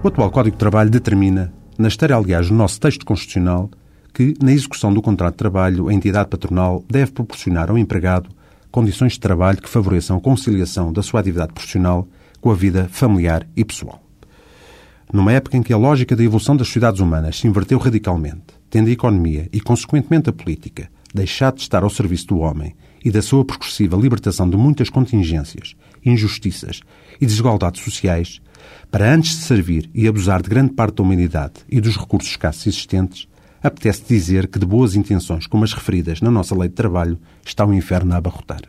O atual Código de Trabalho determina, na esteira, aliás, do nosso texto constitucional, que, na execução do contrato de trabalho, a entidade patronal deve proporcionar ao empregado condições de trabalho que favoreçam a conciliação da sua atividade profissional com a vida familiar e pessoal. Numa época em que a lógica da evolução das sociedades humanas se inverteu radicalmente, tendo a economia e, consequentemente, a política deixado de estar ao serviço do homem e da sua progressiva libertação de muitas contingências, injustiças e desigualdades sociais, para antes de servir e abusar de grande parte da humanidade e dos recursos escassos existentes, apetece dizer que de boas intenções como as referidas na nossa lei de trabalho está o inferno a abarrotar.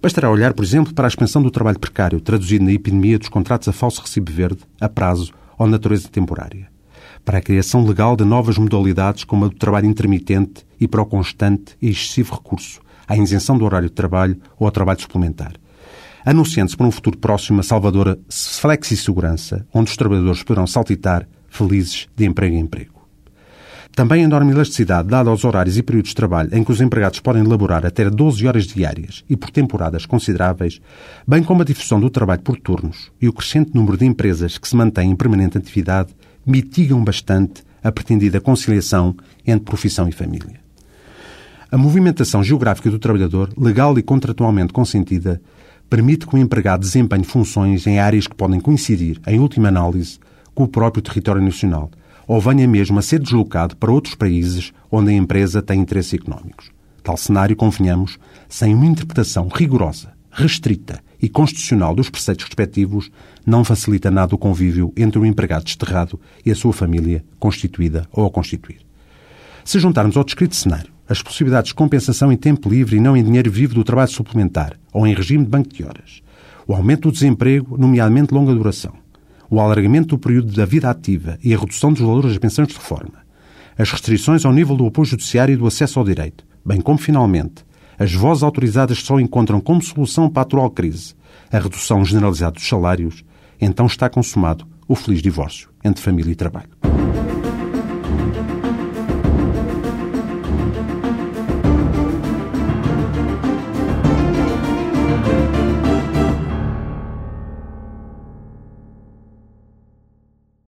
Bastará olhar, por exemplo, para a expansão do trabalho precário, traduzido na epidemia dos contratos a falso recibo verde, a prazo ou natureza temporária. Para a criação legal de novas modalidades como a do trabalho intermitente e para o constante e excessivo recurso à isenção do horário de trabalho ou ao trabalho suplementar. Anunciando-se para um futuro próximo a salvadora flexi-segurança, onde os trabalhadores poderão saltitar felizes de emprego em emprego. Também a enorme elasticidade dada aos horários e períodos de trabalho em que os empregados podem laborar até 12 horas diárias e por temporadas consideráveis, bem como a difusão do trabalho por turnos e o crescente número de empresas que se mantêm em permanente atividade, mitigam bastante a pretendida conciliação entre profissão e família. A movimentação geográfica do trabalhador, legal e contratualmente consentida, permite que o empregado desempenhe funções em áreas que podem coincidir, em última análise, com o próprio território nacional – ou venha mesmo a ser deslocado para outros países onde a empresa tem interesses económicos. Tal cenário, convenhamos, sem uma interpretação rigorosa, restrita e constitucional dos preceitos respectivos, não facilita nada o convívio entre o empregado desterrado e a sua família, constituída ou a constituir. Se juntarmos ao descrito cenário as possibilidades de compensação em tempo livre e não em dinheiro vivo do trabalho suplementar ou em regime de banco de horas, o aumento do desemprego, nomeadamente longa duração, o alargamento do período da vida ativa e a redução dos valores das pensões de reforma, as restrições ao nível do apoio judiciário e do acesso ao direito, bem como, finalmente, as vozes autorizadas só encontram como solução para a atual crise. A redução generalizada dos salários, então está consumado o feliz divórcio entre família e trabalho.